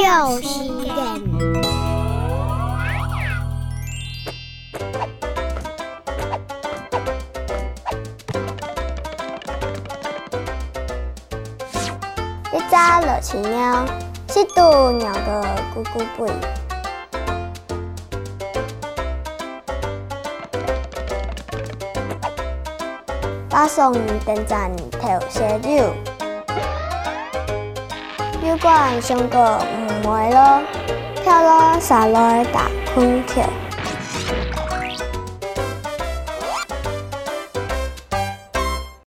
有时间。一只热气鸟，是度鸟个咕咕背。巴送登站头些如果上课唔会咯，跳咯，上来打空调。